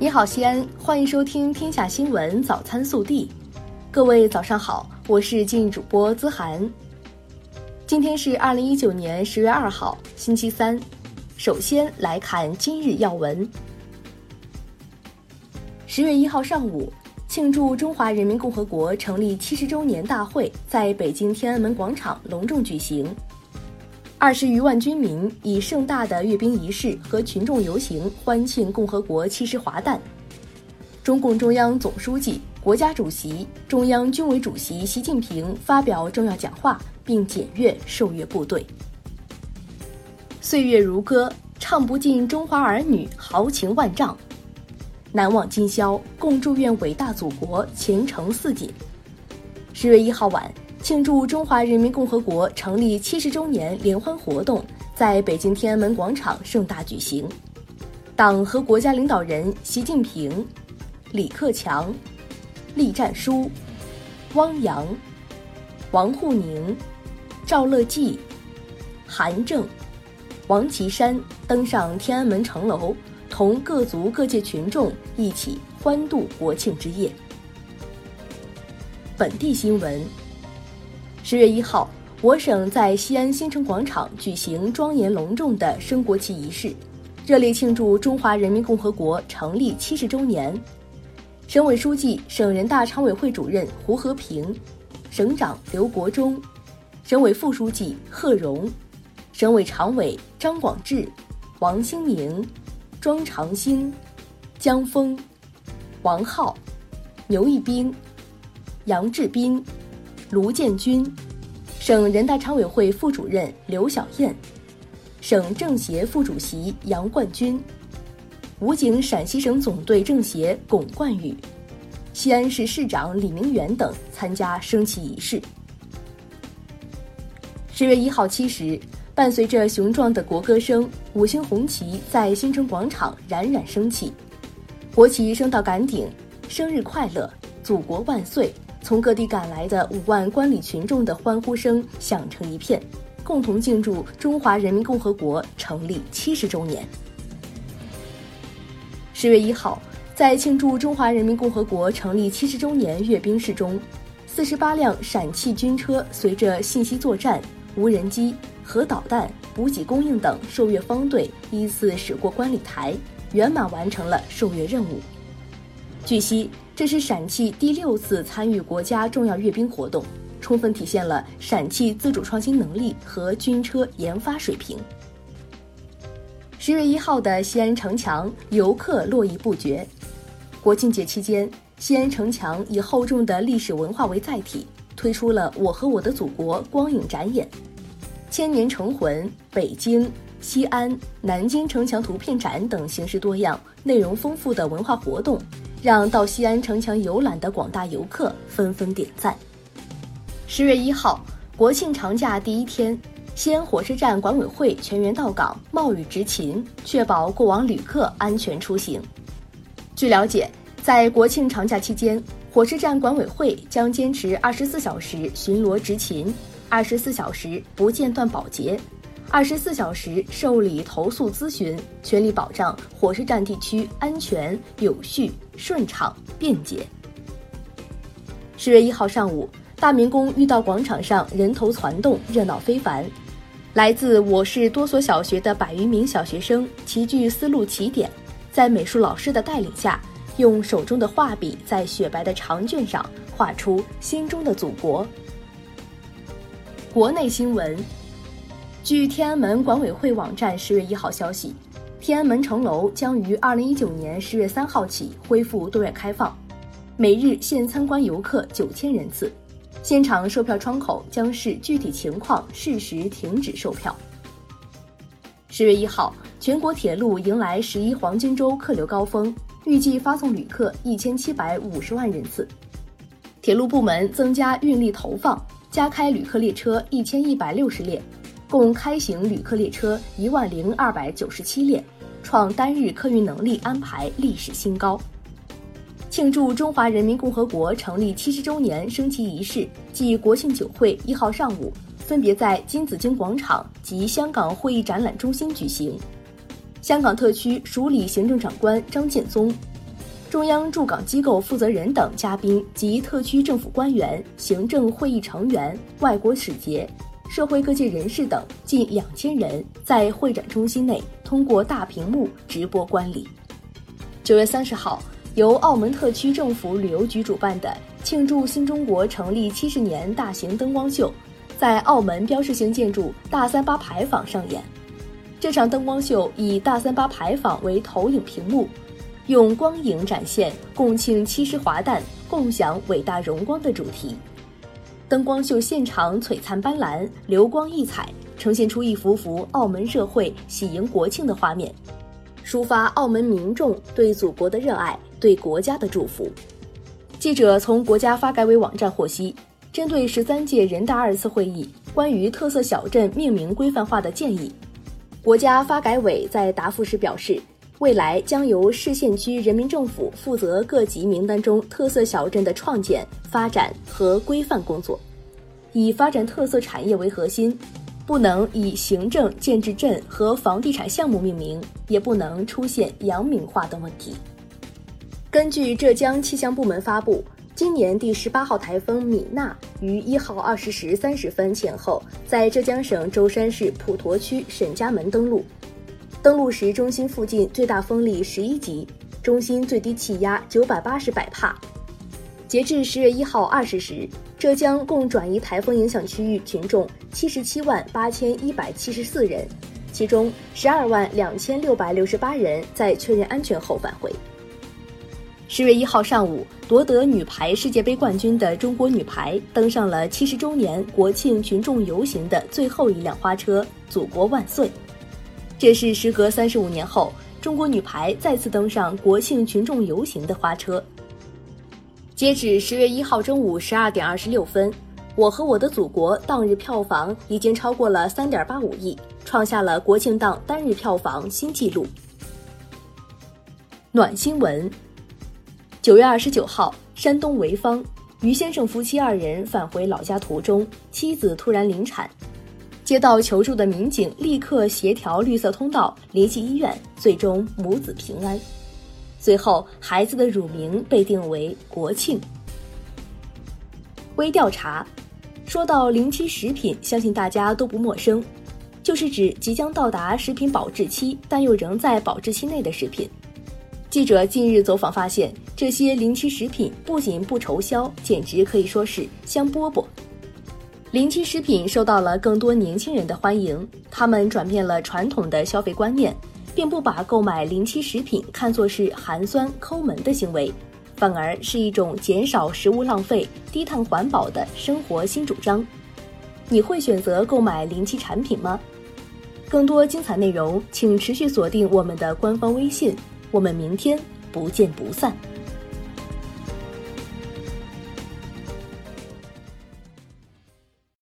你好，西安，欢迎收听《天下新闻早餐速递》。各位早上好，我是今日主播资涵。今天是二零一九年十月二号，星期三。首先来看今日要闻。十月一号上午，庆祝中华人民共和国成立七十周年大会在北京天安门广场隆重举行。二十余万军民以盛大的阅兵仪式和群众游行欢庆共和国七十华诞。中共中央总书记、国家主席、中央军委主席习近平发表重要讲话，并检阅受阅部队。岁月如歌，唱不尽中华儿女豪情万丈；难忘今宵，共祝愿伟大祖国前程似锦。十月一号晚。庆祝中华人民共和国成立七十周年联欢活动在北京天安门广场盛大举行。党和国家领导人习近平、李克强、栗战书、汪洋、王沪宁、赵乐际、韩正、王岐山登上天安门城楼，同各族各界群众一起欢度国庆之夜。本地新闻。十月一号，我省在西安新城广场举行庄严隆重的升国旗仪式，热烈庆祝中华人民共和国成立七十周年。省委书记、省人大常委会主任胡和平，省长刘国中，省委副书记贺荣，省委常委张广智、王兴宁、庄长兴、江峰、王浩、牛一兵、杨志斌。卢建军，省人大常委会副主任刘晓燕，省政协副主席杨冠军，武警陕西省总队政协龚冠宇，西安市市长李明远等参加升旗仪式。十月一号七时，伴随着雄壮的国歌声，五星红旗在新城广场冉冉升起，国旗升到杆顶，生日快乐，祖国万岁。从各地赶来的五万观礼群众的欢呼声响成一片，共同庆祝中华人民共和国成立七十周年。十月一号，在庆祝中华人民共和国成立七十周年阅兵式中，四十八辆陕汽军车随着信息作战、无人机、核导弹、补给供应等受阅方队依次驶过观礼台，圆满完成了受阅任务。据悉。这是陕汽第六次参与国家重要阅兵活动，充分体现了陕汽自主创新能力和军车研发水平。十月一号的西安城墙，游客络绎不绝。国庆节期间，西安城墙以厚重的历史文化为载体，推出了“我和我的祖国”光影展演、千年城魂、北京、西安、南京城墙图片展等形式多样、内容丰富的文化活动。让到西安城墙游览的广大游客纷纷点赞。十月一号，国庆长假第一天，西安火车站管委会全员到岗，冒雨执勤，确保过往旅客安全出行。据了解，在国庆长假期间，火车站管委会将坚持二十四小时巡逻执勤，二十四小时不间断保洁。二十四小时受理投诉咨询，全力保障火车站地区安全、有序、顺畅、便捷。十月一号上午，大明宫御道广场上人头攒动，热闹非凡。来自我市多所小学的百余名小学生齐聚丝路起点，在美术老师的带领下，用手中的画笔在雪白的长卷上画出心中的祖国。国内新闻。据天安门管委会网站十月一号消息，天安门城楼将于二零一九年十月三号起恢复对外开放，每日限参观游客九千人次，现场售票窗口将视具体情况适时停止售票。十月一号，全国铁路迎来十一黄金周客流高峰，预计发送旅客一千七百五十万人次，铁路部门增加运力投放，加开旅客列车一千一百六十列。共开行旅客列车一万零二百九十七列，创单日客运能力安排历史新高。庆祝中华人民共和国成立七十周年升旗仪式暨国庆酒会一号上午，分别在金紫荆广场及香港会议展览中心举行。香港特区署理行政长官张建宗、中央驻港机构负责人等嘉宾及特区政府官员、行政会议成员、外国使节、社会各界人士等近两千人在会展中心内通过大屏幕直播观礼。九月三十号，由澳门特区政府旅游局主办的庆祝新中国成立七十年大型灯光秀，在澳门标志性建筑大三巴牌坊上演。这场灯光秀以大三巴牌坊为投影屏幕。用光影展现“共庆七十华诞，共享伟大荣光”的主题。灯光秀现场璀璨斑斓，流光溢彩，呈现出一幅幅澳门社会喜迎国庆的画面，抒发澳门民众对祖国的热爱、对国家的祝福。记者从国家发改委网站获悉，针对十三届人大二次会议关于特色小镇命名规范化的建议，国家发改委在答复时表示。未来将由市县区人民政府负责各级名单中特色小镇的创建、发展和规范工作，以发展特色产业为核心，不能以行政建制镇和房地产项目命名，也不能出现阳明化等问题。根据浙江气象部门发布，今年第十八号台风米娜于一号二十时三十分前后在浙江省舟山市普陀区沈家门登陆。登陆时，中心附近最大风力十一级，中心最低气压九百八十百帕。截至十月一号二十时，浙江共转移台风影响区域群众七十七万八千一百七十四人，其中十二万两千六百六十八人在确认安全后返回。十月一号上午，夺得女排世界杯冠军的中国女排登上了七十周年国庆群众游行的最后一辆花车“祖国万岁”。这是时隔三十五年后，中国女排再次登上国庆群众游行的花车。截止十月一号中午十二点二十六分，《我和我的祖国》当日票房已经超过了三点八五亿，创下了国庆档单日票房新纪录。暖新闻：九月二十九号，山东潍坊，于先生夫妻二人返回老家途中，妻子突然临产。接到求助的民警立刻协调绿色通道，联系医院，最终母子平安。随后，孩子的乳名被定为国庆。微调查，说到临期食品，相信大家都不陌生，就是指即将到达食品保质期但又仍在保质期内的食品。记者近日走访发现，这些临期食品不仅不愁销，简直可以说是香饽饽。临期食品受到了更多年轻人的欢迎，他们转变了传统的消费观念，并不把购买临期食品看作是寒酸抠门的行为，反而是一种减少食物浪费、低碳环保的生活新主张。你会选择购买临期产品吗？更多精彩内容，请持续锁定我们的官方微信。我们明天不见不散。